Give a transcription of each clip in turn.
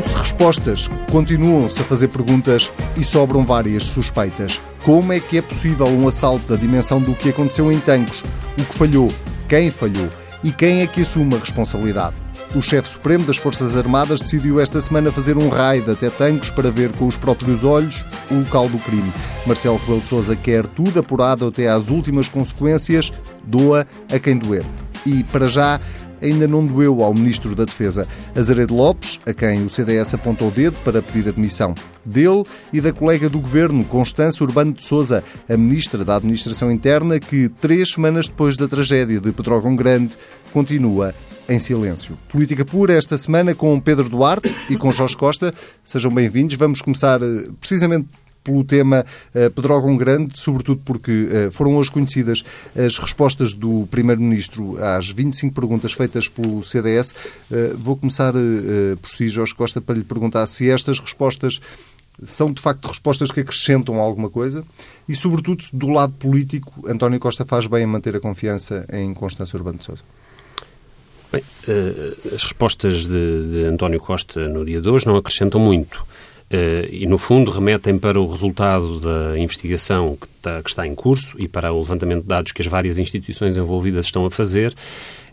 Dão-se respostas, continuam-se a fazer perguntas e sobram várias suspeitas. Como é que é possível um assalto da dimensão do que aconteceu em Tancos? O que falhou? Quem falhou? E quem é que assume a responsabilidade? O chefe supremo das Forças Armadas decidiu esta semana fazer um raid até Tancos para ver com os próprios olhos o local do crime. Marcelo Rebelo de Sousa quer tudo apurado até às últimas consequências, doa a quem doer. E, para já, ainda não doeu ao Ministro da Defesa, Azaredo Lopes, a quem o CDS apontou o dedo para pedir admissão dele e da colega do Governo, Constância Urbano de Souza, a Ministra da Administração Interna, que, três semanas depois da tragédia de Pedrógão Grande, continua em silêncio. Política pura esta semana com Pedro Duarte e com Jorge Costa. Sejam bem-vindos. Vamos começar eh, precisamente pelo tema uh, Pedrógão Grande, sobretudo porque uh, foram hoje conhecidas as respostas do Primeiro-Ministro às 25 perguntas feitas pelo CDS. Uh, vou começar por si, Jorge Costa, para lhe perguntar se estas respostas são de facto respostas que acrescentam alguma coisa e, sobretudo, do lado político, António Costa faz bem em manter a confiança em Constância Urbano de Sousa. Bem, as respostas de, de António Costa no dia de hoje não acrescentam muito. Uh, e, no fundo, remetem para o resultado da investigação que está, que está, em curso e para o levantamento de dados que as várias instituições envolvidas estão a fazer.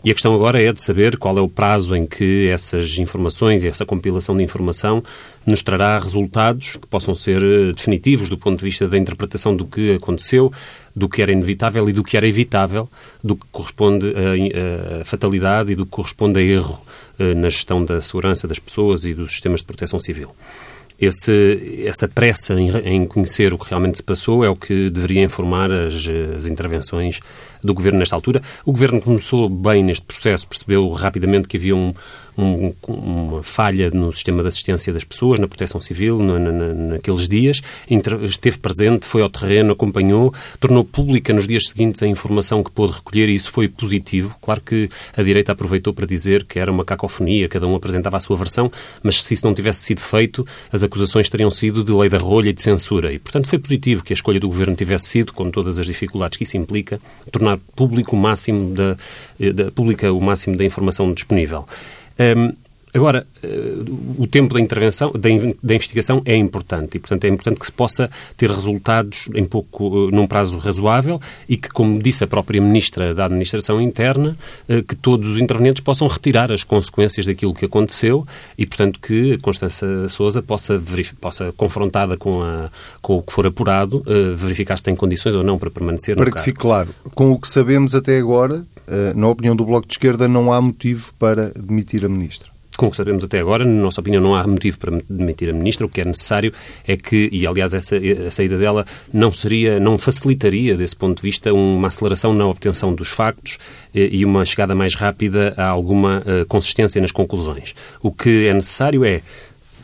E a questão agora é de saber qual é o prazo em que essas informações e essa compilação de informação nos trará resultados que possam ser eh, definitivos do ponto de vista da interpretação do que aconteceu, do que era inevitável e do que era evitável, do que corresponde a, a fatalidade e do que corresponde a erro uh, na gestão da segurança das pessoas e dos sistemas de proteção civil esse, essa pressa em, em, conhecer o que realmente se passou é o que deveria informar as, as, intervenções do Governo nesta altura. O Governo começou bem neste processo, percebeu rapidamente que havia um, um, uma falha no sistema de assistência das pessoas, na proteção civil, na, na, naqueles dias, esteve presente, foi ao terreno, acompanhou, tornou pública nos dias seguintes a informação que pôde recolher e isso foi positivo. Claro que a direita aproveitou para dizer que era uma cacofonia, cada um apresentava a sua versão, mas se isso não tivesse sido feito, as acusações teriam sido de lei da rolha e de censura. E, portanto, foi positivo que a escolha do Governo tivesse sido, com todas as dificuldades que isso implica, tornar público o máximo da, da pública o máximo da informação disponível. Um, Agora, eh, o tempo da intervenção, da, investigação é importante e, portanto, é importante que se possa ter resultados em pouco, eh, num prazo razoável e que, como disse a própria Ministra da Administração Interna, eh, que todos os intervenientes possam retirar as consequências daquilo que aconteceu e, portanto, que a Constança Sousa possa, possa confrontada com, a, com o que for apurado, verificar se tem condições ou não para permanecer para no Para que fique claro, com o que sabemos até agora, na opinião do Bloco de Esquerda, não há motivo para demitir a Ministra com o que sabemos até agora, na nossa opinião, não há motivo para demitir a ministra. O que é necessário é que, e aliás, essa, a saída dela não seria, não facilitaria, desse ponto de vista, uma aceleração na obtenção dos factos eh, e uma chegada mais rápida a alguma uh, consistência nas conclusões. O que é necessário é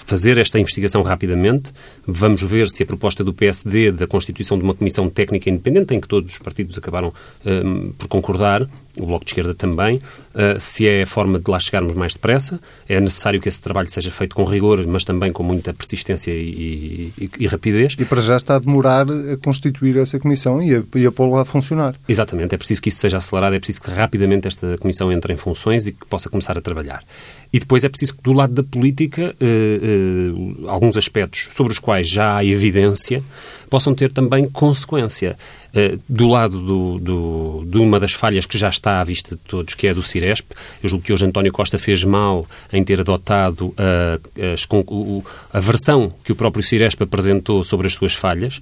fazer esta investigação rapidamente. Vamos ver se a proposta do PSD da constituição de uma comissão técnica independente, em que todos os partidos acabaram um, por concordar, o Bloco de Esquerda também, uh, se é a forma de lá chegarmos mais depressa. É necessário que esse trabalho seja feito com rigor, mas também com muita persistência e, e, e rapidez. E para já está a demorar a constituir essa comissão e a, e a pô-la a funcionar. Exatamente. É preciso que isso seja acelerado, é preciso que rapidamente esta comissão entre em funções e que possa começar a trabalhar. E depois é preciso que, do lado da política, uh, uh, alguns aspectos sobre os quais já há evidência possam ter também consequência. Uh, do lado do, do, de uma das falhas que já está à vista de todos, que é do Ciresp, eu julgo que hoje António Costa fez mal em ter adotado a, a, a versão que o próprio Ciresp apresentou sobre as suas falhas. Uh,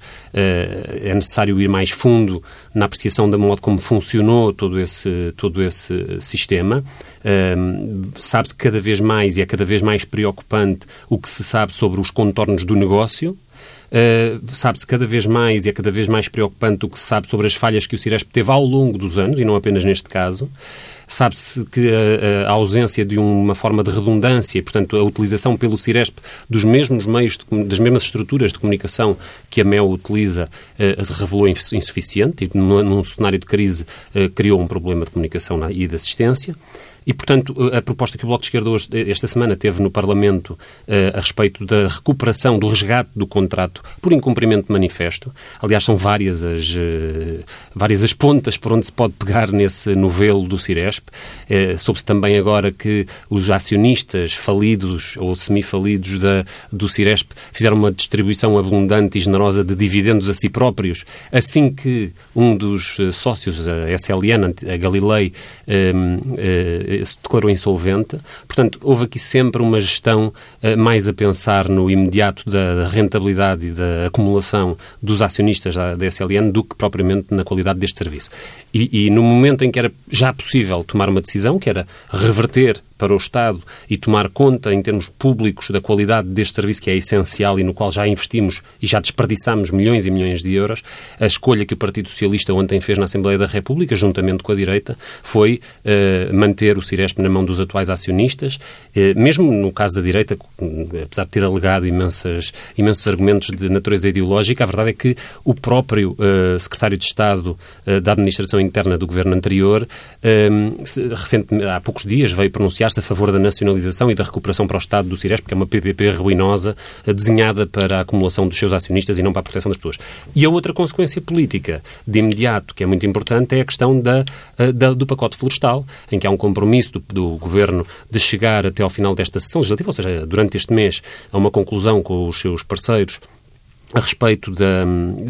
é necessário ir mais fundo na apreciação da modo como funcionou todo esse, todo esse sistema. Sabe-se cada vez mais e é cada vez mais preocupante o que se sabe sobre os contornos do negócio, Uh, sabe-se cada vez mais e é cada vez mais preocupante o que se sabe sobre as falhas que o Ciresp teve ao longo dos anos, e não apenas neste caso. Sabe-se que a, a, ausência de uma forma de redundância, portanto, a utilização pelo Ciresp dos mesmos meios, de, das mesmas estruturas de comunicação que a MEL utiliza, uh, revelou insuficiente e, num, num cenário de crise, uh, criou um problema de comunicação e de assistência. E, portanto, a proposta que o Bloco de Esquerda hoje, esta semana teve no Parlamento a respeito da recuperação, do resgate do contrato por incumprimento de manifesto. Aliás, são várias as, várias as pontas por onde se pode pegar nesse novelo do Ciresp. Soube-se também agora que os acionistas falidos ou semifalidos da, do Ciresp fizeram uma distribuição abundante e generosa de dividendos a si próprios, assim que um dos sócios, a SLN, a Galilei, se declarou insolvente. Portanto, houve aqui sempre uma gestão mais a pensar no imediato da rentabilidade e da acumulação dos acionistas da, da SLN do que propriamente na qualidade deste serviço. E, e no momento em que era já possível tomar uma decisão, que era reverter para o Estado e tomar conta, em termos públicos, da qualidade deste serviço que é essencial e no qual já investimos e já desperdiçamos milhões e milhões de euros, a escolha que o Partido Socialista ontem fez na Assembleia da República, juntamente com a direita, foi uh, manter o Ciresp na mão dos atuais acionistas, uh, mesmo no caso da direita, apesar de ter alegado imensas, imensos argumentos de natureza ideológica, a verdade é que o próprio uh, secretário de Estado da Administração Interna do governo anterior, recente, há poucos dias, veio pronunciar manifestar-se a favor da nacionalização e da recuperação para o Estado do Ciresp, que é uma PPP ruinosa, eh, desenhada para a acumulação dos seus acionistas e não para a proteção das pessoas. E a outra consequência política, de imediato, que é muito importante, é a questão da, eh, da do pacote florestal, em que há um compromisso do, do Governo de chegar até ao final desta sessão legislativa, ou seja, durante este mês, a uma conclusão com os seus parceiros a respeito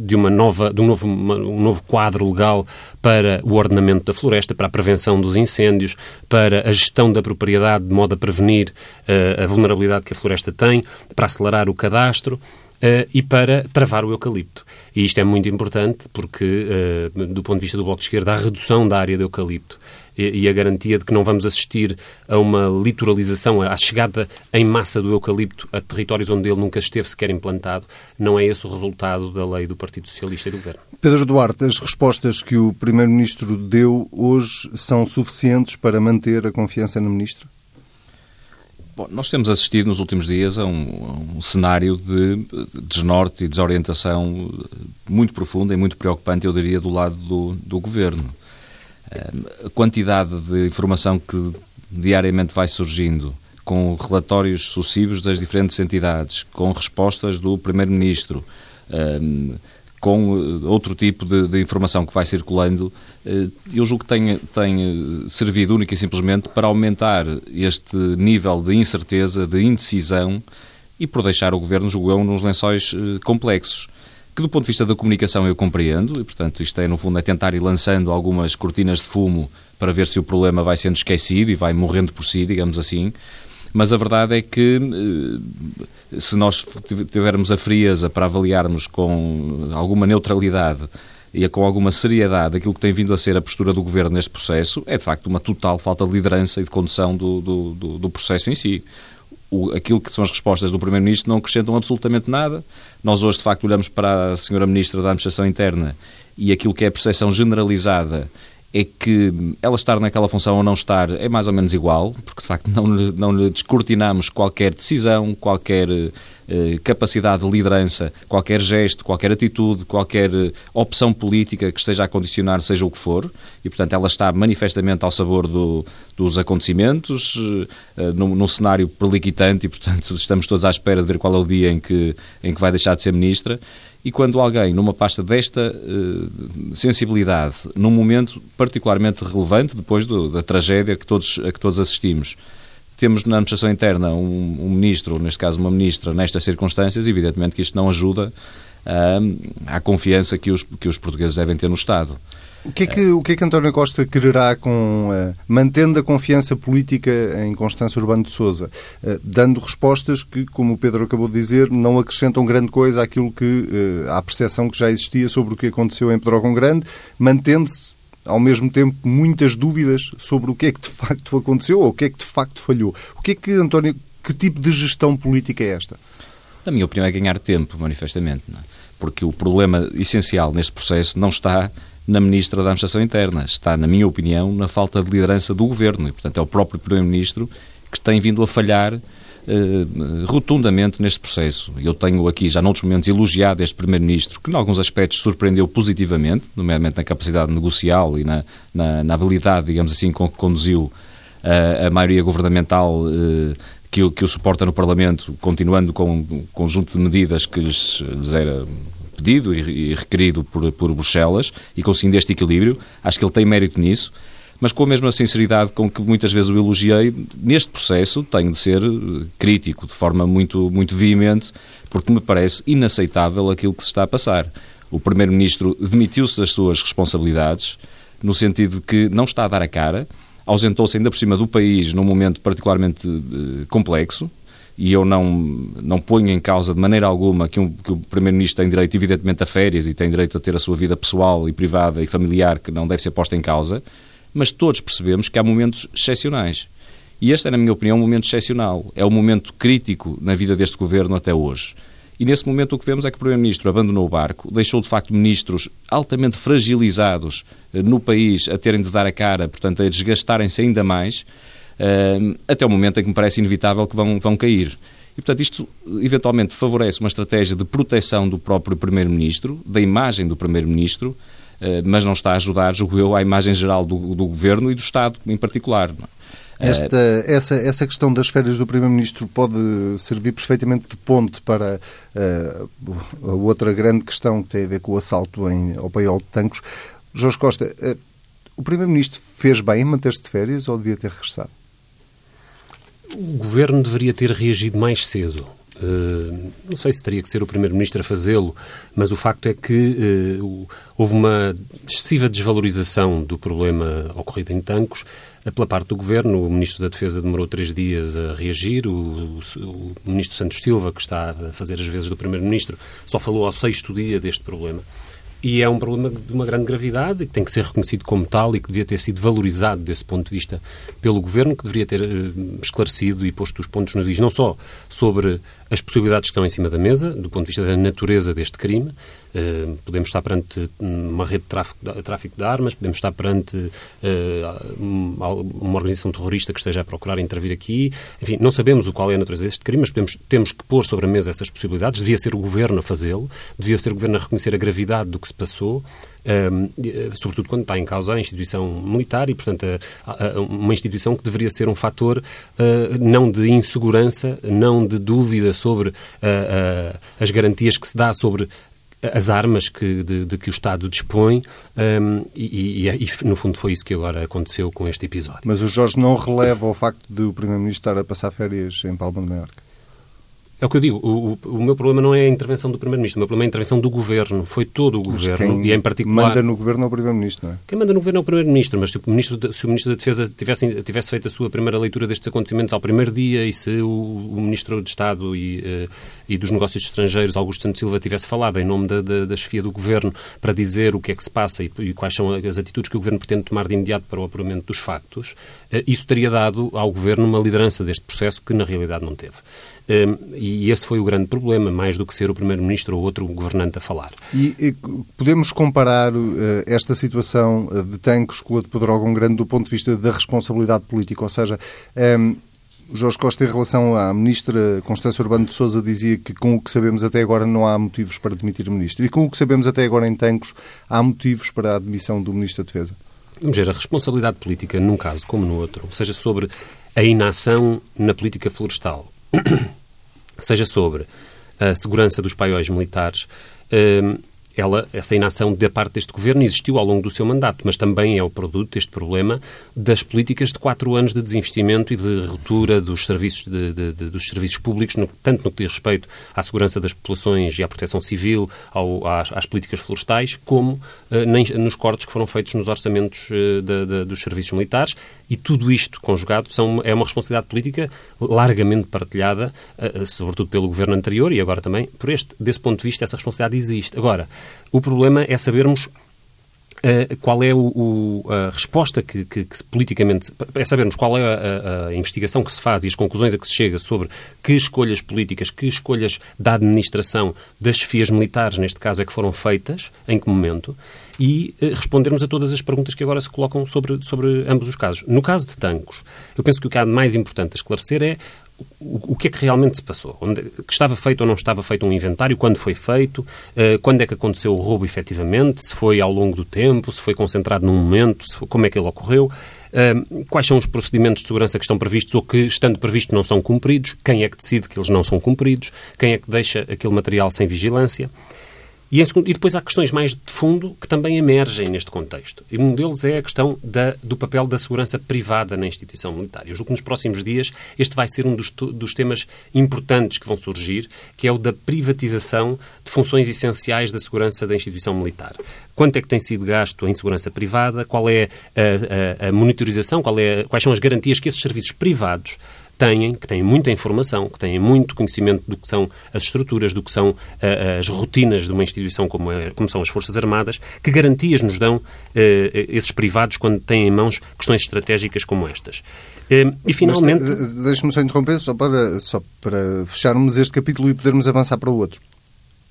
de, uma nova, de um, novo, um novo quadro legal para o ordenamento da floresta, para a prevenção dos incêndios, para a gestão da propriedade de modo a prevenir uh, a vulnerabilidade que a floresta tem, para acelerar o cadastro uh, e para travar o eucalipto. E isto é muito importante porque, uh, do ponto de vista do Bloco de Esquerda, a redução da área de eucalipto e a garantia de que não vamos assistir a uma litoralização, à chegada em massa do eucalipto a territórios onde ele nunca esteve sequer implantado, não é esse o resultado da lei do Partido Socialista e do Governo. Pedro Duarte, as respostas que o Primeiro-Ministro deu hoje são suficientes para manter a confiança no Ministro? Bom, nós temos assistido nos últimos dias a um, um, cenário de desnorte e desorientação muito profunda e muito preocupante, eu diria, do lado do, do Governo a quantidade de informação que diariamente vai surgindo, com relatórios sucessivos das diferentes entidades, com respostas do Primeiro-Ministro, com eh, outro tipo de, de, informação que vai circulando, eh, eu julgo que tem, tem servido única e simplesmente para aumentar este nível de incerteza, de indecisão e por deixar o Governo jogão nos lençóis eh, complexos que do ponto de vista da comunicação eu compreendo, e portanto isto é no fundo é tentar ir lançando algumas cortinas de fumo para ver se o problema vai sendo esquecido e vai morrendo por si, digamos assim, mas a verdade é que eh, se nós tivermos a frieza para avaliarmos com alguma neutralidade e com alguma seriedade aquilo que tem vindo a ser a postura do Governo neste processo, é de facto uma total falta de liderança e de condução do, do, do, do processo em si o, aquilo que são as respostas do Primeiro-Ministro não acrescentam absolutamente nada. Nós hoje, de facto, olhamos para a Senhora Ministra da Administração Interna e aquilo que é a percepção generalizada é que ela estar naquela função ou não estar é mais ou menos igual, porque de facto não não lhe descortinamos qualquer decisão, qualquer capacidade de liderança, qualquer gesto, qualquer atitude, qualquer eh, opção política que esteja a condicionar, seja o que for, e portanto ela está manifestamente ao sabor do, dos acontecimentos, eh, num, num cenário perliquitante, e portanto estamos todos à espera de ver qual é o dia em que, em que vai deixar de ser ministra. E quando alguém, numa pasta desta sensibilidade, num momento particularmente relevante, depois do, da tragédia que todos, a que todos assistimos, temos na administração interna um, um, ministro, neste caso uma ministra, nestas circunstâncias, evidentemente que isto não ajuda à confiança que os, que os portugueses devem ter no Estado. O que é que, o que, é que António Costa quererá com, uh, mantendo a confiança política em Constância Urbano de Sousa, uh, dando respostas que, como o Pedro acabou de dizer, não acrescentam grande coisa àquilo que, uh, à percepção que já existia sobre o que aconteceu em Pedrógão Grande, mantendo-se ao mesmo tempo muitas dúvidas sobre o que é que de facto aconteceu ou o que é que de facto falhou. O que é que, António, que tipo de gestão política é esta? Na minha opinião é ganhar tempo, manifestamente, é? porque o problema essencial neste processo não está na Ministra da Administração Interna. Está, na minha opinião, na falta de liderança do Governo. E, portanto, é o próprio Primeiro-Ministro que tem vindo a falhar eh, rotundamente neste processo. Eu tenho aqui, já noutros momentos, elogiado este Primeiro-Ministro, que, em alguns aspectos, surpreendeu positivamente, nomeadamente na capacidade negocial e na, na, na habilidade, digamos assim, com que conduziu a, a maioria governamental que, que o suporta no Parlamento, continuando com um conjunto de medidas que lhes, lhes era pedido e, requerido por, por Bruxelas e conseguindo este equilíbrio. Acho que ele tem mérito nisso mas com a mesma sinceridade com que muitas vezes o elogiei, neste processo tenho de ser crítico, de forma muito, muito veemente, porque me parece inaceitável aquilo que se está a passar. O Primeiro-Ministro demitiu-se das suas responsabilidades, no sentido de que não está a dar a cara, ausentou-se ainda por cima do país num momento particularmente uh, complexo, e eu não, não ponho em causa de maneira alguma que, um, que o Primeiro-Ministro tem direito, evidentemente, a férias e tem direito a ter a sua vida pessoal e privada e familiar que não deve ser posta em causa, mas todos percebemos que há momentos excepcionais. E este é, na minha opinião, um momento excepcional. É o momento crítico na vida deste governo até hoje. E nesse momento o que vemos é que o Primeiro-Ministro abandonou o barco, deixou de facto ministros altamente fragilizados eh, no país a terem de dar a cara, portanto, a desgastarem-se ainda mais, eh, até o momento em que me parece inevitável que vão, vão cair. E, portanto, isto eventualmente favorece uma estratégia de proteção do próprio Primeiro-Ministro, da imagem do Primeiro-Ministro, mas não está a ajudar, julgo eu, à imagem geral do, do Governo e do Estado em particular. É? Esta, essa, essa questão das férias do Primeiro-Ministro pode servir perfeitamente de ponte para uh, a outra grande questão que tem a ver com o assalto em, ao paiol de Tancos. Jorge Costa, uh, o Primeiro-Ministro fez bem em manter-se de férias ou devia ter regressado? O Governo deveria ter reagido mais cedo. Uh, não sei se teria que ser o Primeiro-Ministro a fazê-lo, mas o facto é que uh, houve uma excessiva desvalorização do problema ocorrido em Tancos uh, pela parte do Governo. O Ministro da Defesa demorou três dias a reagir, o, o, o Ministro Santos Silva, que está a fazer as vezes do Primeiro-Ministro, só falou ao sexto dia deste problema. E é um problema de uma grande gravidade, que tem que ser reconhecido como tal e que devia ter sido valorizado desse ponto de vista pelo Governo, que deveria ter uh, esclarecido e posto os pontos nos is, não só sobre as possibilidades que estão em cima da mesa, do ponto de vista da natureza deste crime, podemos estar perante uma rede de tráfico, de tráfico de armas, podemos estar perante uh, uma organização terrorista que esteja a procurar intervir aqui. Enfim, não sabemos o qual é a natureza deste crime, mas podemos, temos que pôr sobre a mesa essas possibilidades. Devia ser o Governo a fazê-lo, devia ser o Governo a reconhecer a gravidade do que se passou. Um, sobretudo quando está em causa a instituição militar e, portanto, a, a, uma instituição que deveria ser um fator uh, não de insegurança, não de dúvida sobre uh, uh, as garantias que se dá sobre as armas que, de, de, que o Estado dispõe um, e, e, e, no fundo, foi isso que agora aconteceu com este episódio. Mas o Jorge não releva o facto de o Primeiro-Ministro estar a passar férias em Palma de Mallorca? É o que eu digo, o, o, meu problema não é a intervenção do Primeiro-Ministro, o meu problema é a intervenção do Governo. Foi todo o Governo e, em particular... manda no Governo é o Primeiro-Ministro, não é? Quem manda no Governo é o Primeiro-Ministro, mas se o Ministro, se o Ministro da Defesa tivesse, tivesse feito a sua primeira leitura destes acontecimentos ao primeiro dia e se o, o Ministro de Estado e, uh, e dos Negócios Estrangeiros, Augusto Santos Silva, tivesse falado em nome da, da, da chefia do Governo para dizer o que é que se passa e, e, quais são as atitudes que o Governo pretende tomar de imediato para o apuramento dos factos, uh, isso teria dado ao Governo uma liderança deste processo que na realidade não teve. Hum, e esse foi o grande problema, mais do que ser o Primeiro-Ministro ou outro governante a falar. E, e podemos comparar uh, esta situação eh, de Tancos com a de Pedrógão Grande do ponto de vista da responsabilidade política, ou seja, um, Jorge Costa, em relação à ministra Constância Urbano de Sousa, dizia que com o que sabemos até agora não há motivos para demitir o ministro. E com o que sabemos até agora em Tancos, há motivos para a admissão do ministro da Defesa? Vamos ver, a responsabilidade política, num caso como no outro, seja sobre a inação na política florestal, seja sobre a segurança dos paióis militares, hum, ela, essa inação da parte deste governo existiu ao longo do seu mandato, mas também é o produto, este problema, das políticas de quatro anos de desinvestimento e de ruptura dos serviços, de, de, de, dos serviços públicos, no, tanto no que diz respeito à segurança das populações e à proteção civil, ao, às, às, políticas florestais, como uh, nem, nos cortes que foram feitos nos orçamentos uh, dos serviços militares. E tudo isto conjugado são, é uma responsabilidade política largamente partilhada, uh, sobretudo pelo governo anterior e agora também por este. Desse ponto de vista, essa responsabilidade existe. Agora, o problema é sabermos Uh, qual é o, o, a resposta que, que, que, politicamente. É sabermos qual é a, a, investigação que se faz e as conclusões a que se chega sobre que escolhas políticas, que escolhas da administração, das chefias militares, neste caso, é que foram feitas, em que momento, e uh, respondermos a todas as perguntas que agora se colocam sobre, sobre ambos os casos. No caso de Tancos, eu penso que o que há mais importante a esclarecer é o, o, que é que realmente se passou? Onde, que estava feito ou não estava feito um inventário? Quando foi feito? Uh, quando é que aconteceu o roubo efetivamente? Se foi ao longo do tempo? Se foi concentrado num momento? Foi, como é que ele ocorreu? Uh, quais são os procedimentos de segurança que estão previstos ou que, estando previstos, não são cumpridos? Quem é que decide que eles não são cumpridos? Quem é que deixa aquele material sem vigilância? E, segundo, e, depois há questões mais de fundo que também emergem neste contexto. E um deles é a questão da, do papel da segurança privada na instituição militar. Eu julgo que nos próximos dias este vai ser um dos, dos temas importantes que vão surgir, que é o da privatização de funções essenciais da segurança da instituição militar. Quanto é que tem sido gasto em segurança privada? Qual é a, a, a monitorização? É, quais são as garantias que esses serviços privados têm, que têm muita informação, que têm muito conhecimento do que são as estruturas, do que são uh, as rotinas de uma instituição como, é, como, são as Forças Armadas, que garantias nos dão uh, esses privados quando têm em mãos questões estratégicas como estas. Uh, e finalmente. Deixe-me só interromper, só para, só para fecharmos este capítulo e podermos avançar para o outro.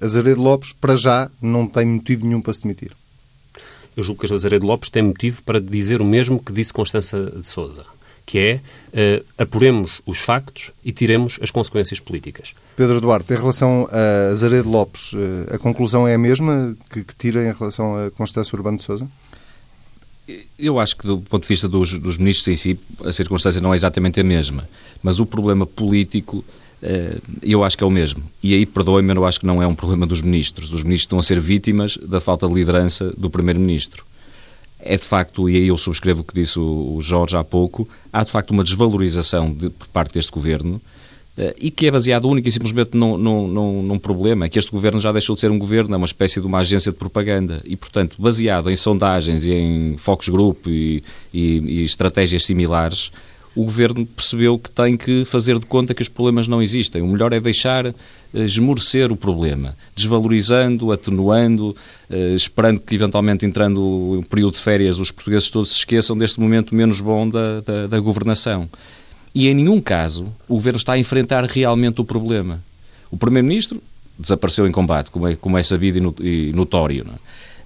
Azaredo Lopes, para já, não tem motivo nenhum para se demitir. Eu julgo que Azaredo Lopes tem motivo para dizer o mesmo que disse Constança de Souza que é uh, apuremos os factos e tiremos as consequências políticas. Pedro Duarte, em relação a Zaredo Lopes, uh, a conclusão é a mesma que, que tira em relação a Constância Urbano de Sousa? Eu acho que, do ponto de vista dos, dos, ministros em si, a circunstância não é exatamente a mesma. Mas o problema político, eh, eu acho que é o mesmo. E aí, perdoem-me, eu acho que não é um problema dos ministros. Os ministros estão a ser vítimas da falta de liderança do primeiro-ministro é de facto, e aí eu subscrevo o que disse o Jorge há pouco, há de facto uma desvalorização de, por parte deste governo eh, e que é baseado única e simplesmente num, num, num, problema, que este governo já deixou de ser um governo, é uma espécie de uma agência de propaganda. E, portanto, baseado em sondagens e em focus group e, e, e estratégias similares, o governo percebeu que tem que fazer de conta que os problemas não existem. O melhor é deixar uh, esmorecer o problema, desvalorizando, atenuando, uh, esperando que, eventualmente, entrando o período de férias, os portugueses todos se esqueçam deste momento menos bom da, da, da governação. E, em nenhum caso, o governo está a enfrentar realmente o problema. O Primeiro-Ministro desapareceu em combate, como é, como é sabido e notório. Não é?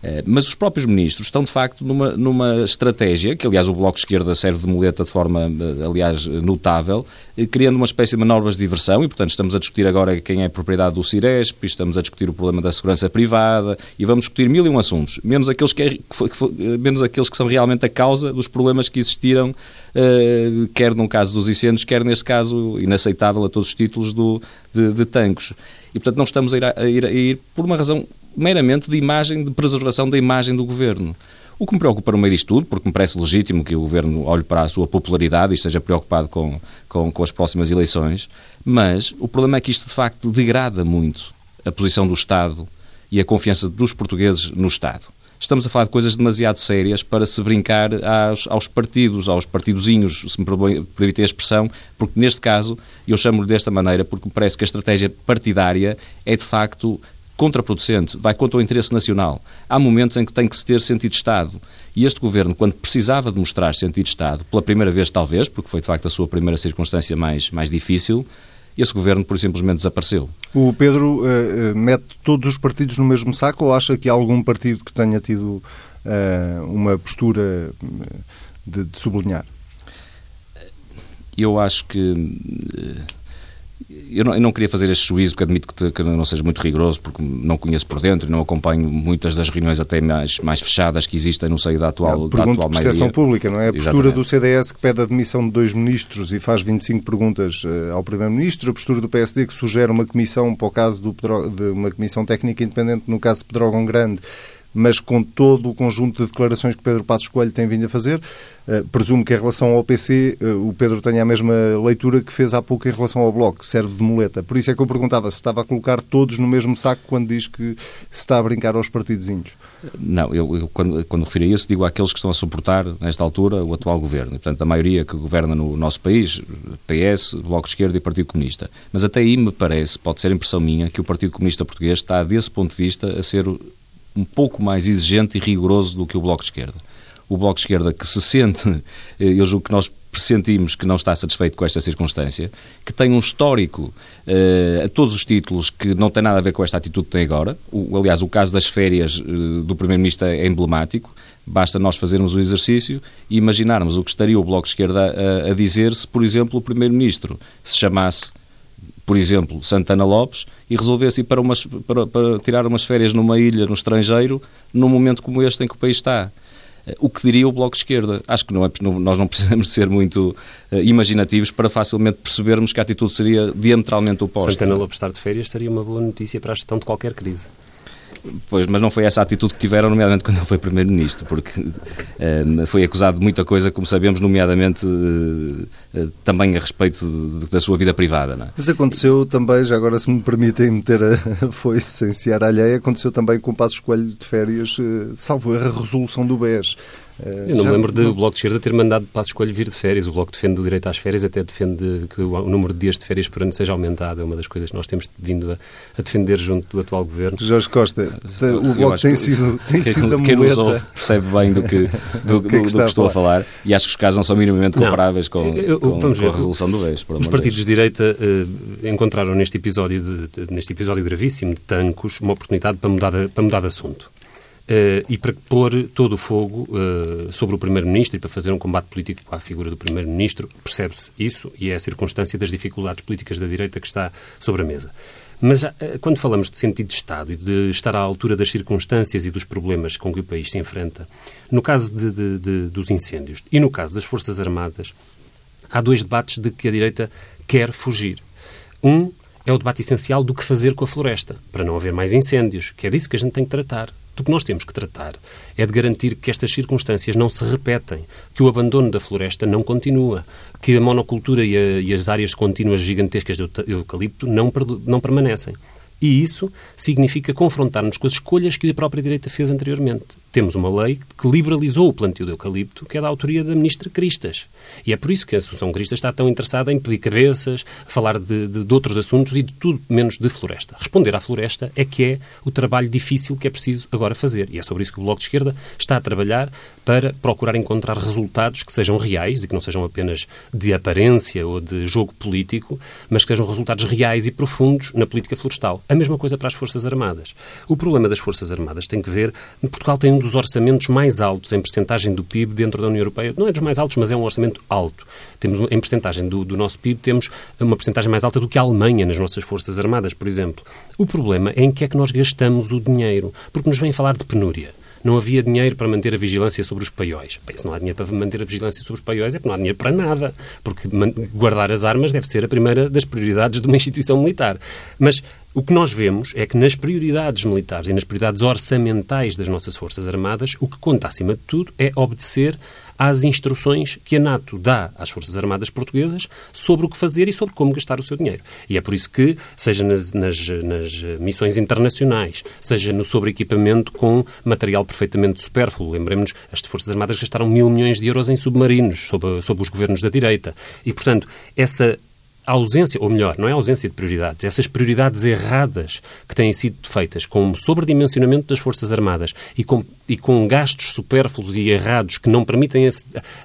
Eh, mas os próprios ministros estão, de facto, numa, numa estratégia, que aliás o Bloco de Esquerda serve de muleta de forma, eh, aliás, notável, eh, criando uma espécie de manobras de diversão e, portanto, estamos a discutir agora quem é propriedade do Ciresp, estamos a discutir o problema da segurança privada e vamos discutir mil e um assuntos, menos aqueles que, é, que, que, menos aqueles que são realmente a causa dos problemas que existiram, uh, quer no caso dos incêndios, quer neste caso, inaceitável a todos os títulos, do, de, de tanques. E, portanto, não estamos a ir, a ir, a ir por uma razão meramente de imagem, de preservação da imagem do governo. O que me preocupa no meio disto tudo, porque me parece legítimo que o Governo olhe para a sua popularidade e esteja preocupado com, com, com, as próximas eleições, mas o problema é que isto de facto degrada muito a posição do Estado e a confiança dos portugueses no Estado. Estamos a falar de coisas demasiado sérias para se brincar aos, aos partidos, aos partidozinhos, se me permitem a expressão, porque neste caso eu chamo-lhe desta maneira porque me parece que a estratégia partidária é de facto contraproducente, vai contra o interesse nacional. Há momentos em que tem que se ter sentido de Estado. E este governo, quando precisava de mostrar sentido de Estado, pela primeira vez talvez, porque foi de facto a sua primeira circunstância mais, mais difícil, esse governo, por simplesmente, desapareceu. O Pedro uh, mete todos os partidos no mesmo saco ou acha que há algum partido que tenha tido uh, uma postura de, de sublinhar? Eu acho que. Uh, eu não, eu não, queria fazer este juízo, que admito que, te, que, não seja muito rigoroso, porque não conheço por dentro e não acompanho muitas das reuniões até mais, mais fechadas que existem no seio da atual, não, da atual de percepção pública, não é? A postura Exatamente. do CDS que pede a demissão de dois ministros e faz 25 perguntas uh, ao Primeiro-Ministro, a postura do PSD que sugere uma comissão para o caso do, de uma comissão técnica independente no caso de Pedrógão Grande mas com todo o conjunto de declarações que Pedro Passos Coelho tem vindo a fazer. Uh, presumo que em relação ao PC eh, o Pedro tenha a mesma leitura que fez há pouco em relação ao Bloco, serve de muleta. Por isso é que eu perguntava se estava a colocar todos no mesmo saco quando diz que se está a brincar aos partidozinhos. Não, eu, eu quando, quando a isso digo àqueles que estão a suportar, nesta altura, o atual governo. Portanto, a maioria que governa no nosso país, PS, Bloco de Esquerda e Partido Comunista. Mas até aí me parece, pode ser impressão minha, que o Partido Comunista Português está, desse ponto de vista, a ser um pouco mais exigente e rigoroso do que o Bloco de Esquerda. o Bloco de Esquerda que se sente, eh, eu julgo que nós pressentimos que não está satisfeito com esta circunstância, que tem um histórico uh, a todos os títulos que não tem nada a ver com esta atitude que tem agora. O, aliás, o caso das férias uh, do Primeiro-Ministro é emblemático. Basta nós fazermos o exercício e imaginarmos o que estaria o Bloco de Esquerda a, a dizer se, por exemplo, o Primeiro-Ministro se chamasse por exemplo, Santana Lopes, e resolvesse ir para, umas, para, para, tirar umas férias numa ilha no estrangeiro, num momento como este em que o país está. O que diria o Bloco de Esquerda? Acho que não é, nós não precisamos ser muito uh, imaginativos para facilmente percebermos que a atitude seria diametralmente oposta. Santana Lopes estar de férias seria uma boa notícia para a gestão de qualquer crise. Pois, mas não foi essa a atitude que tiveram, nomeadamente quando ele foi Primeiro-Ministro, porque uh, foi acusado de muita coisa, como sabemos, nomeadamente uh, uh, também a respeito de, da sua vida privada. É? Mas aconteceu também, já agora se me permitem meter a foice sem sear alheia, aconteceu também com o Passos Coelho de férias, salvo erro, a resolução do BES. Eh, Eu não me lembro do Bloco de Esquerda ter mandado Passo Escolho vir de férias. O Bloco defende o direito às férias, até defende que o número de dias de férias por ano seja aumentado. É uma das coisas que nós temos vindo a, a defender junto do atual governo. Jorge Costa, o Bloco tem sido, tem quem, sido a quem muleta. Quem percebe bem do que, do, do, que, é que, do que estou a falar. a falar. E acho que os casos não são minimamente comparáveis não, com, eu, com, com, a resolução do BES. Os partidos de direita uh, encontraram neste episódio, de, de, neste episódio gravíssimo de Tancos uma oportunidade para mudar de, para mudar de assunto. Uh, e para pôr todo o fogo uh, sobre o Primeiro-Ministro e para fazer um combate político à figura do Primeiro-Ministro, percebe-se isso e é a circunstância das dificuldades políticas da direita que está sobre a mesa. Mas uh, quando falamos de sentido de Estado e de estar à altura das circunstâncias e dos problemas com que o país se enfrenta, no caso de, de, de, dos incêndios e no caso das Forças Armadas, há dois debates de que a direita quer fugir. Um é o debate essencial do que fazer com a floresta, para não haver mais incêndios, que é disso que a gente tem que tratar do que nós temos que tratar é de garantir que estas circunstâncias não se repetem, que o abandono da floresta não continua, que a monocultura e, a, e as áreas contínuas gigantescas do eucalipto não, não permanecem. E isso significa confrontar-nos com as escolhas que a própria direita fez anteriormente. Temos uma lei que liberalizou o plantio de eucalipto, que é da autoria da ministra Cristas. E é por isso que a Assunção Cristas está tão interessada em pedir cabeças, falar de, de, de, outros assuntos e de tudo menos de floresta. Responder à floresta é que é o trabalho difícil que é preciso agora fazer. E é sobre isso que o Bloco de Esquerda está a trabalhar para procurar encontrar resultados que sejam reais e que não sejam apenas de aparência ou de jogo político, mas que sejam resultados reais e profundos na política florestal. A mesma coisa para as Forças Armadas. O problema das Forças Armadas tem que ver. Portugal tem um dos orçamentos mais altos em percentagem do PIB dentro da União Europeia. Não é dos mais altos, mas é um orçamento alto. Temos, em percentagem do, do nosso PIB, temos uma percentagem mais alta do que a Alemanha nas nossas Forças Armadas, por exemplo. O problema é em que é que nós gastamos o dinheiro, porque nos vêm falar de penúria não havia dinheiro para manter a vigilância sobre os paióis. Bem, se não há dinheiro para manter a vigilância sobre os paióis é porque não há dinheiro para nada, porque guardar as armas deve ser a primeira das prioridades de uma instituição militar. Mas o que nós vemos é que nas prioridades militares e nas prioridades orçamentais das nossas Forças Armadas, o que conta acima de tudo é obedecer às instruções que a NATO dá às Forças Armadas Portuguesas sobre o que fazer e sobre como gastar o seu dinheiro. E é por isso que, seja nas, nas, nas missões internacionais, seja no sobre-equipamento com material perfeitamente supérfluo, lembremos-nos, as Forças Armadas gastaram mil milhões de euros em submarinos sob, sob os governos da direita. E, portanto, essa a ausência, ou melhor, não é a ausência de prioridades, essas prioridades erradas que têm sido feitas com o sobredimensionamento das Forças Armadas e com, e com gastos supérfluos e errados que não permitem a,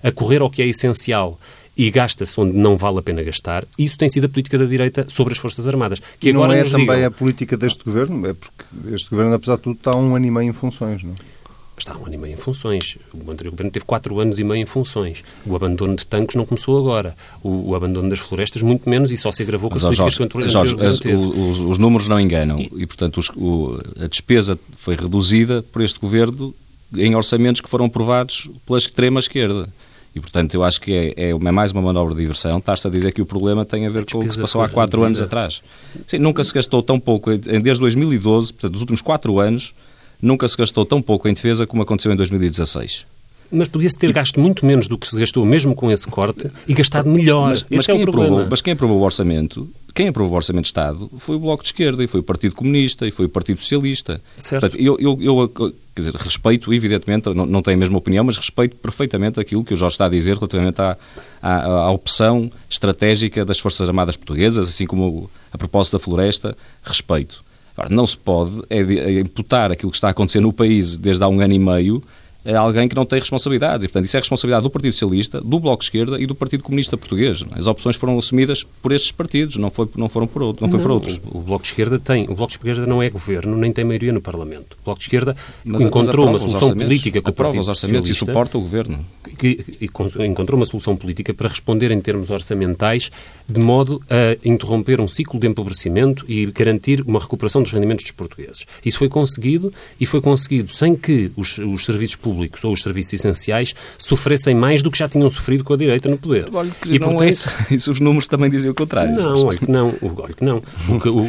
a correr ao que é essencial e gasta-se onde não vale a pena gastar, isso tem sido a política da direita sobre as Forças Armadas. Que e não é também digam... a política deste governo? É porque este governo, apesar de tudo, está um ano e meio em funções, não é? Está um ano e meio em funções. O anterior governo teve quatro anos e meio em funções. O abandono de tanques não começou agora. O, o abandono das florestas, muito menos, e só se agravou com as políticas Jorge, que o Jorge, as, os, os, números não enganam. E, e portanto, os, o, a despesa foi reduzida por este governo em orçamentos que foram aprovados pela extrema esquerda. E, portanto, eu acho que é, é mais uma manobra de diversão. Está-se a dizer que o problema tem a ver com o que se passou há quatro anos atrás. Sim, nunca se gastou tão pouco, desde 2012, portanto, nos últimos quatro anos, nunca se gastou tão pouco em defesa como aconteceu em 2016. Mas podia-se ter gasto muito menos do que se gastou, mesmo com esse corte, e gastado melhor. Mas, mas, quem, é aprovou, mas quem aprovou o orçamento, quem aprovou o orçamento de Estado foi o Bloco de Esquerda, e foi o Partido Comunista, e foi o Partido Socialista. Certo. Portanto, eu, eu, eu quer dizer, respeito, evidentemente, não, não tenho a mesma opinião, mas respeito perfeitamente aquilo que o Jorge está a dizer relativamente à, à, à opção estratégica das Forças Armadas Portuguesas, assim como a propósito da floresta, respeito. Agora, não se pode é, é imputar aquilo que está a acontecer no país desde há um ano e meio é alguém que não tem responsabilidades. E, portanto, isso é responsabilidade do Partido Socialista, do Bloco de Esquerda e do Partido Comunista Português. As opções foram assumidas por estes partidos, não, foi, não foram por, outro, não foi não, por outros. O, Bloco de Esquerda tem. O Bloco de Esquerda não é governo, nem tem maioria no Parlamento. O Bloco de Esquerda mas, encontrou mas uma solução política com o Partido os orçamentos e suporta o governo. Que, que, encontrou uma solução política para responder em termos orçamentais de modo a interromper um ciclo de empobrecimento e garantir uma recuperação dos rendimentos dos portugueses. Isso foi conseguido e foi conseguido sem que os, os serviços públicos ou os serviços essenciais sofressem mais do que já tinham sofrido com a direita no poder. Olha que e, não portanto, é isso. isso. Os números também dizem o contrário. Não, olha que não. Olha que não.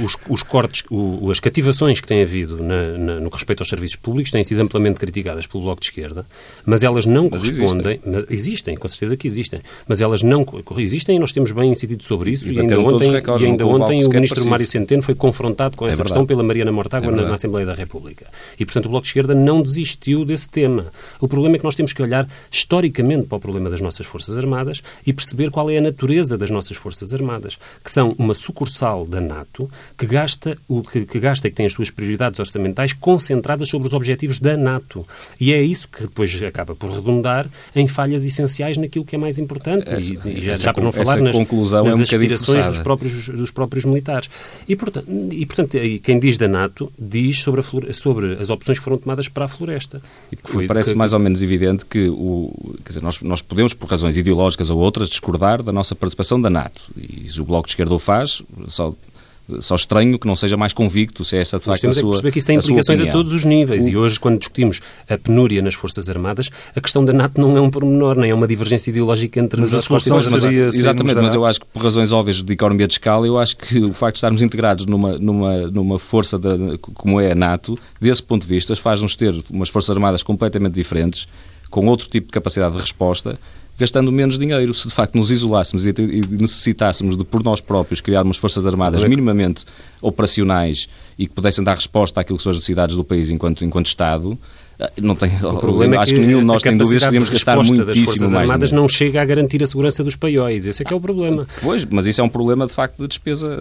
os, os cortes, o, as cativações que têm havido na, na, no que respeita aos serviços públicos têm sido amplamente criticadas pelo Bloco de Esquerda, mas elas não mas correspondem... Existem. Mas existem, com certeza que existem. Mas elas não existem e nós temos bem incidido sobre isso e, e ainda ontem, e ainda ontem o Ministro Mário Centeno foi confrontado com é essa verdade. questão pela Mariana Mortágua é na, na Assembleia da República. E, portanto, o Bloco de Esquerda não desistiu desse tema. O problema é que nós temos que olhar historicamente para o problema das nossas Forças Armadas e perceber qual é a natureza das nossas Forças Armadas, que são uma sucursal da NATO que gasta, o, que, que gasta e que tem as suas prioridades orçamentais concentradas sobre os objetivos da NATO. E é isso que depois acaba por redundar em falhas essenciais naquilo que é mais importante. Essa, e, e já, já para não falar nas, conclusão nas é um aspirações dos próprios, dos próprios militares. E portanto, e, portanto, quem diz da NATO diz sobre, a, sobre as opções que foram tomadas para a floresta. E foi, parece que, mais ou menos evidente que o, dizer, nós, nós podemos, por razões ideológicas ou outras, discordar da nossa participação da NATO. E se o Bloco de Esquerda o faz, só só estranho que não seja mais convicto se é essa de facto a sua. Temos perceber que isso tem implicações a, a todos os níveis. O... E hoje, quando discutimos a penúria nas Forças Armadas, a questão da NATO não é um pormenor, nem é uma divergência ideológica entre mas as respostas. Mas, seria, exatamente, mas eu acho que por razões óbvias de economia de escala, eu acho que o facto de estarmos integrados numa, numa, numa força de, como é a NATO, desse ponto de vista, faz-nos ter umas Forças Armadas completamente diferentes, com outro tipo de capacidade de resposta gastando menos dinheiro. Se de facto nos isolássemos e necessitássemos de, por nós próprios, criar umas Forças Armadas minimamente operacionais e que pudessem dar resposta àquilo que são as necessidades do país enquanto, enquanto Estado, não tem, o problema acho é que, que nenhum de nós tem dúvidas que devemos gastar muitíssimo das Forças mais Armadas não chega a garantir a segurança dos paióis. Esse é que é o problema. Pois, mas isso é um problema de facto de despesa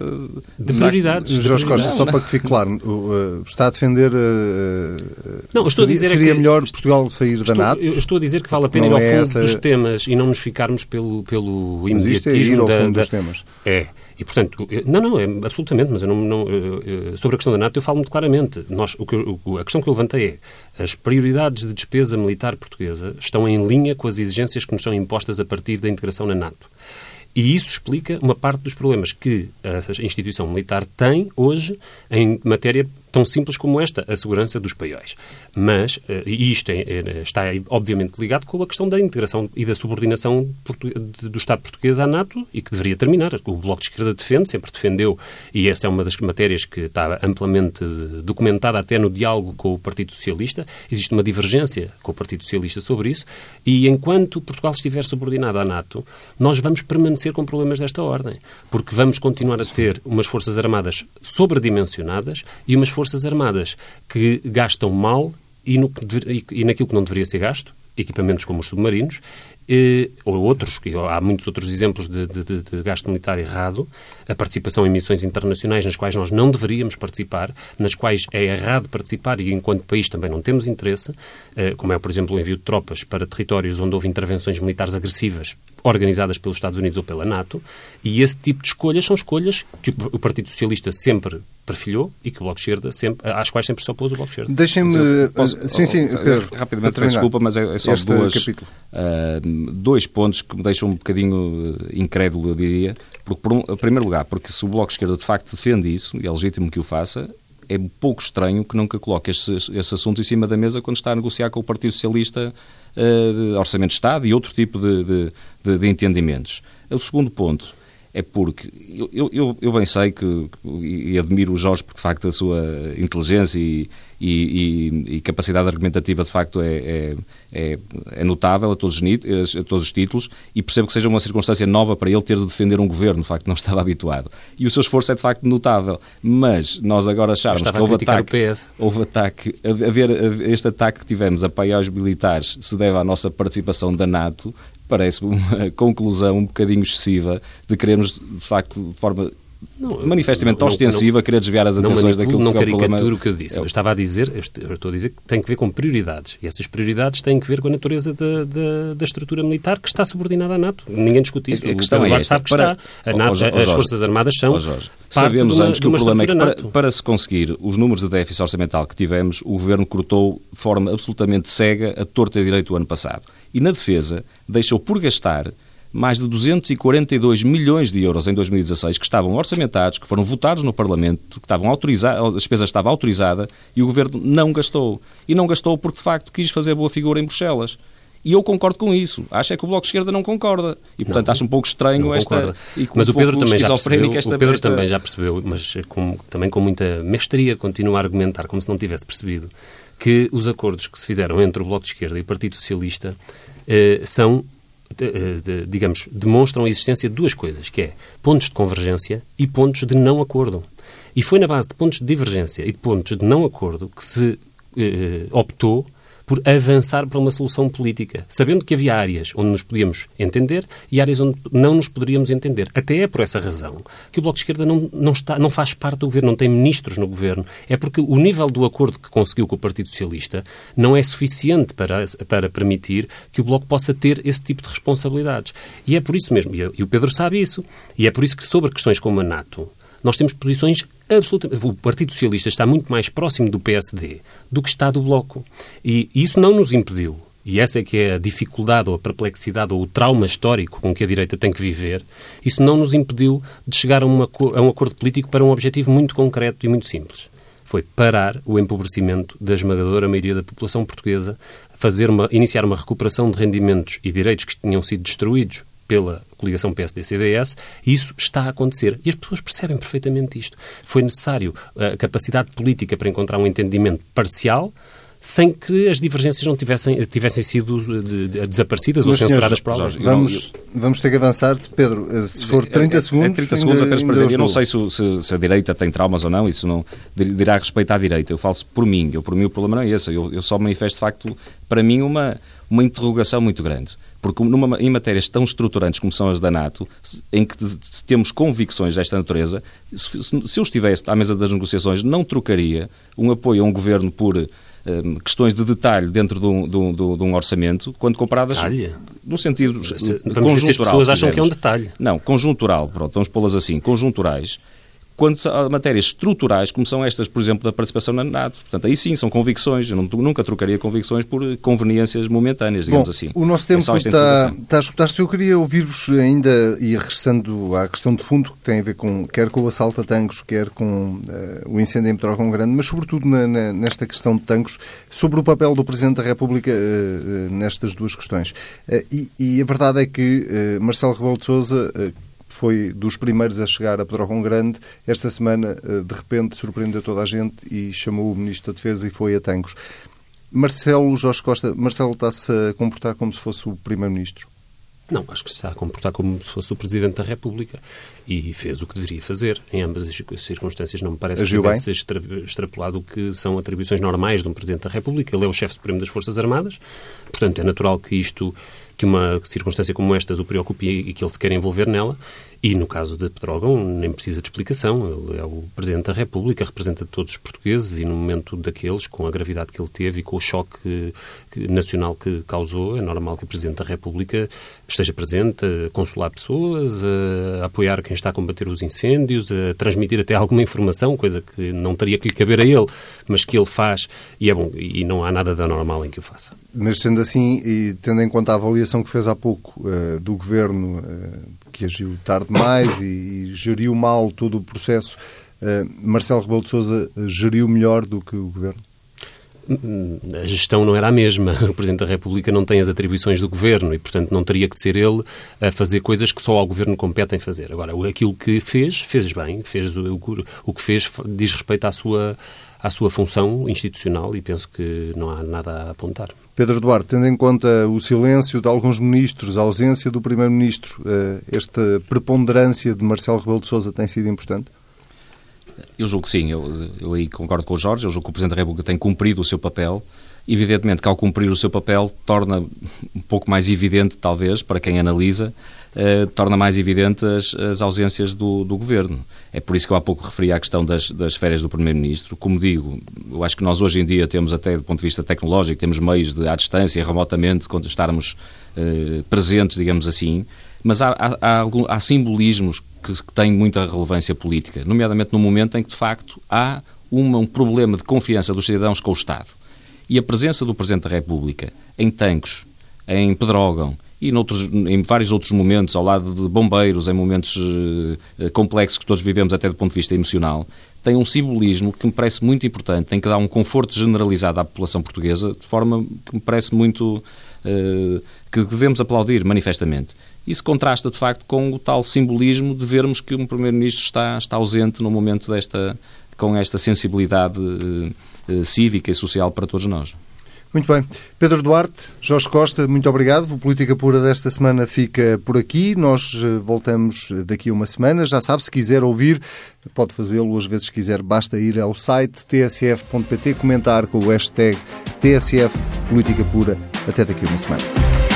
de, de prioridades. Jorge Costa, só para que fique claro, uh, está a defender. Uh, não, estou seria, a dizer seria é que, melhor Portugal sair estou, da NATO? Eu estou a dizer que vale a pena ir ao é fundo essa... dos temas e não nos ficarmos pelo, pelo imediatismo. Mas isto é ir ao fundo da, dos temas. É. E, portanto, não, não, é absolutamente, mas eu não, não, sobre a questão da NATO eu falo muito claramente. Nós, o que, o, a questão que eu levantei é as prioridades de despesa militar portuguesa estão em linha com as exigências que nos são impostas a partir da integração na NATO. E isso explica uma parte dos problemas que a instituição militar tem hoje em matéria tão simples como esta, a segurança dos paióis. Mas, eh, e isto é, é, está obviamente ligado com a questão da integração e da subordinação do Estado português à NATO e que deveria terminar. O Bloco de Esquerda defende, sempre defendeu, e essa é uma das matérias que está amplamente documentada até no diálogo com o Partido Socialista. Existe uma divergência com o Partido Socialista sobre isso e enquanto Portugal estiver subordinado à NATO, nós vamos permanecer com problemas desta ordem, porque vamos continuar a ter umas Forças Armadas sobredimensionadas e umas Forças Armadas que gastam mal e, no, e naquilo que não deveria ser gasto, equipamentos como os submarinos, eh, ou outros, há muitos outros exemplos de, de, de, gasto militar errado, a participação em missões internacionais nas quais nós não deveríamos participar, nas quais é errado participar e enquanto país também não temos interesse, eh, como é, por exemplo, o envio de tropas para territórios onde houve intervenções militares agressivas organizadas pelos Estados Unidos ou pela NATO, e esse tipo de escolhas são escolhas que o Partido Socialista sempre perfilhou e que o Bloco de Esquerda sempre, às quais sempre se opôs o Bloco de Esquerda. Deixem-me... Sim, sim, Pedro. Rapidamente, desculpa, mas é, é só duas, uh, dois pontos que me deixam um bocadinho eh, incrédulo, eu diria. Porque, por um, em primeiro lugar, porque se o Bloco de Esquerda de facto defende isso, e é legítimo que o faça, é pouco estranho que nunca coloque esses, esses assuntos em cima da mesa quando está a negociar com o Partido Socialista uh, Orçamento de Estado e outro tipo de, de, de, de entendimentos. O segundo ponto é porque eu, eu, eu bem sei que, e admiro o Jorge porque de facto a sua inteligência e, e, e, e capacidade argumentativa de facto é, é, é, é notável a todos, os, a todos os títulos e percebo que seja uma circunstância nova para ele ter de defender um governo, de facto não estava habituado. E o seu esforço é de facto notável, mas nós agora acharmos que houve ataque, houve ataque, haver, este ataque que tivemos a paióis militares se deve à nossa participação da NATO, parece-me uma conclusão um bocadinho excessiva de queremos, de facto, de forma não, manifestamente não, ostensiva não, querer desviar as atenções não daquilo não que é o problema. o que eu disse. Eu estava a dizer, eu estou a dizer que tem que ver com prioridades. E essas prioridades têm que ver com a natureza da, da, da estrutura militar que está subordinada à NATO. Ninguém discute isso. A, a questão o é esta, sabe que para, está. A NATO, oh, as Forças Armadas são Jorge, Sabemos uma, antes que o problema é que para, para, se conseguir os números de déficit orçamental que tivemos, o Governo cortou de forma absolutamente cega a torta de direito o ano passado. E na defesa deixou por gastar mais de 242 milhões de euros em 2016 que estavam orçamentados, que foram votados no Parlamento, que estavam autorizados, a despesa estava autorizada e o Governo não gastou. E não gastou porque, de facto, quis fazer boa figura em Bruxelas. E eu concordo com isso. Acho é que o Bloco de Esquerda não concorda. E, portanto, não, acho um pouco estranho esta... E mas um o Pedro, também já, percebeu, esta, o Pedro esta... também já percebeu, mas com, também com muita mestria, continua a argumentar como se não tivesse percebido que os acordos que se fizeram entre o Bloco de Esquerda e o Partido Socialista eh, são de, de, digamos, demonstram a existência de duas coisas, que é pontos de convergência e pontos de não acordo. E foi na base de pontos de divergência e de pontos de não acordo que se eh, optou por avançar para uma solução política, sabendo que havia áreas onde nos podíamos entender e áreas onde não nos poderíamos entender. Até é por essa razão que o Bloco de Esquerda não, não, está, não faz parte do governo, não tem ministros no governo. É porque o nível do acordo que conseguiu com o Partido Socialista não é suficiente para, para permitir que o Bloco possa ter esse tipo de responsabilidades. E é por isso mesmo, e o Pedro sabe isso, e é por isso que sobre questões como a NATO, nós temos posições absolutamente. O Partido Socialista está muito mais próximo do PSD do que está do Bloco. E isso não nos impediu. E essa é que é a dificuldade ou a perplexidade ou o trauma histórico com que a direita tem que viver. Isso não nos impediu de chegar a, uma, a um acordo político para um objetivo muito concreto e muito simples. Foi parar o empobrecimento da esmagadora maioria da população portuguesa, fazer uma, iniciar uma recuperação de rendimentos e direitos que tinham sido destruídos pela coligação PSD-CDS, isso está a acontecer. E as pessoas percebem perfeitamente isto. Foi necessário a capacidade política para encontrar um entendimento parcial, sem que as divergências não tivessem, tivessem sido de, de, desaparecidas Mas, ou censuradas por alguém. Vamos, vamos ter que avançar. Pedro, eh, se for 30 é, segundos... É 30 segundos apenas para dizer, eu não sei se, se, se, a direita tem traumas ou não, isso não dirá respeito à direita. Eu falo por mim, eu por mim o problema não é esse. Eu, eu só manifesto, de facto, para mim, uma, uma interrogação muito grande. Porque numa, em matérias tão estruturantes como são as da NATO, em que temos convicções desta natureza, se, se eu estivesse à mesa das negociações, não trocaria um apoio a um governo por um, questões de detalhe dentro de um, de um, de um orçamento, quando comparadas detalhe? no sentido se, conjuntural. As pessoas acham que é um detalhe. Não, conjuntural, pronto, vamos pô-las assim, conjunturais, quando há matérias estruturais, como são estas, por exemplo, da participação na NATO. Portanto, aí sim, são convicções. Eu não, nunca trocaria convicções por conveniências momentâneas, digamos Bom, assim. O nosso tempo é está, está a escutar-se. Eu queria ouvir-vos ainda, e regressando à questão de fundo, que tem a ver com, quer com o assalto a tanques, quer com uh, o incêndio em Petrógão Grande, mas sobretudo na, na, nesta questão de tanques, sobre o papel do Presidente da República uh, nestas duas questões. Uh, e, e, a verdade é que Marcelo Rebelo de Sousa foi dos primeiros a chegar a Pedrógão Grande. Esta semana, eh, de repente, surpreendeu toda a gente e chamou o Ministro da Defesa e foi a Tangos. Marcelo Jorge Costa, Marcelo está-se a comportar como se fosse o Primeiro-Ministro? Não, acho que se está a comportar como se fosse o Presidente da República e fez o que deveria fazer. Em ambas as circunstâncias não me parece Agiu que tivesse extra, extrapolado o que são atribuições normais de um Presidente da República. Ele é o chefe supremo das Forças Armadas, portanto é natural que isto que uma circunstância como estas o preocupe e que ele se quer envolver nela. E no caso de Pedrógão, nem precisa de explicação. Ele é o Presidente da República, representa todos os portugueses e no momento daqueles, com a gravidade que ele teve e com o choque nacional que causou, é normal que o Presidente da República esteja presente a consolar pessoas, a apoiar quem está a combater os incêndios, a transmitir até alguma informação, coisa que não teria que lhe caber a ele, mas que ele faz e é bom. E não há nada de anormal em que o faça. Mas sendo assim, e tendo em conta a avaliação que fez há pouco uh, do Governo uh, que agiu tarde demais e, e geriu mal todo o processo. Uh, Marcelo Rebelo de Sousa geriu melhor do que o Governo? A gestão não era a mesma. O Presidente da República não tem as atribuições do Governo e, portanto, não teria que ser ele a fazer coisas que só ao Governo competem fazer. Agora, aquilo que fez, fez bem. Fez o, o que fez diz respeito à sua, à sua função institucional e penso que não há nada a apontar. Pedro Duarte, tendo em conta o silêncio de alguns ministros, a ausência do Primeiro-Ministro, eh, esta preponderância de Marcelo Rebelo de Sousa tem sido importante? Eu julgo que sim, eu, eu aí concordo com o Jorge, eu julgo que o Presidente da República tem cumprido o seu papel, evidentemente que ao cumprir o seu papel torna um pouco mais evidente, talvez, para quem analisa, eh, torna mais evidente as, as ausências do, do, Governo. É por isso que eu há pouco referi à questão das, das férias do Primeiro-Ministro. Como digo, eu acho que nós hoje em dia temos, até do ponto de vista tecnológico, temos meios de, à distância, remotamente, estarmos eh, presentes, digamos assim, mas há, há, há, algum, há simbolismos que, que, têm muita relevância política, nomeadamente no momento em que, de facto, há uma, um problema de confiança dos cidadãos com o Estado. E a presença do Presidente da República em Tancos, em Pedrógão e noutros, em vários outros momentos, ao lado de bombeiros, em momentos uh, complexos que todos vivemos até do ponto de vista emocional, tem um simbolismo que me parece muito importante, tem que dar um conforto generalizado à população portuguesa, de forma que me parece muito. Uh, que devemos aplaudir manifestamente. Isso contrasta, de facto, com o tal simbolismo de vermos que um Primeiro-Ministro está, está ausente no momento desta, com esta sensibilidade uh, cívica e social para todos nós. Muito bem. Pedro Duarte, Jorge Costa, muito obrigado. O Política Pura desta semana fica por aqui. Nós eh, voltamos daqui a uma semana. Já sabe, se quiser ouvir, pode fazê-lo às vezes quiser. Basta ir ao site tsf.pt, comentar com o hashtag TSF Política Pura. Até daqui a uma semana.